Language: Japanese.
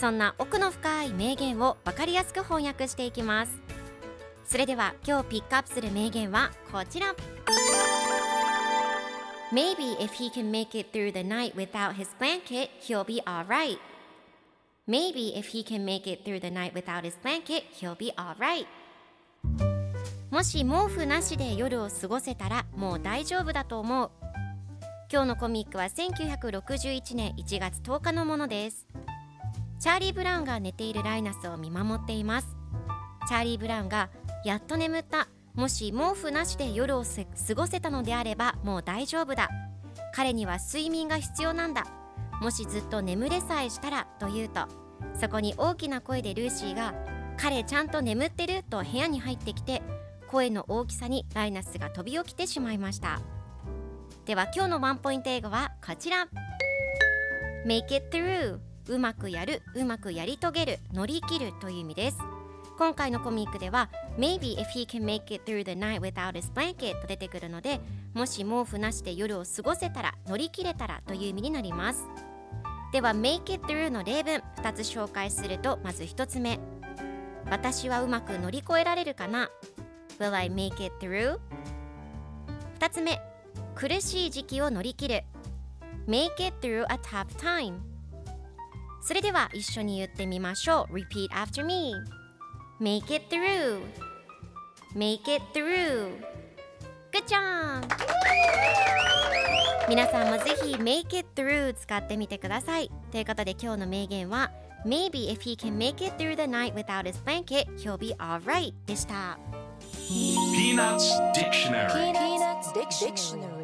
そんな奥の深い名言を分かりやすく翻訳していきますそれでは今日ピックアップする名言はこちら Maybe if he can make it through the night without his blanket, he'll be alright. Maybe if he can make it through the night without his blanket, he'll be alright. もし毛布なしで夜を過ごせたらもう大丈夫だと思う。今日のコミックは1961年1月10日のものです。チャーリー・ブラウンが寝ているライナスを見守っています。チャーリー・ブラウンがやっと眠った。もし毛布なしで夜を過ごせたのであればもう大丈夫だ。彼には睡眠が必要なんだ。もしずっと眠れさえしたらと言うとそこに大きな声でルーシーが「彼ちゃんと眠ってる?」と部屋に入ってきて声の大きさにライナスが飛び起きてしまいましたでは今日のワンポイント英語はこちら Make it through うまくやるうまくやり遂げる乗り切るという意味です。今回のコミックでは Maybe if he can make it through the night without his blanket と出てくるのでもし毛布なしで夜を過ごせたら乗り切れたらという意味になります。では Make it through の例文2つ紹介するとまず1つ目。私はうまく乗り越えられるかな？Will I make it through? 2つ目。苦しい時期を乗り切る。Make it through a tough time. それでは一緒に言ってみましょう Repeat after me Make it through Make it through Good job! 皆さんもぜひ Make it through 使ってみてくださいということで今日の名言は Maybe if he can make it through the night without his blanket, he'll be alright でした Peanuts Dictionary Peanuts Dictionary.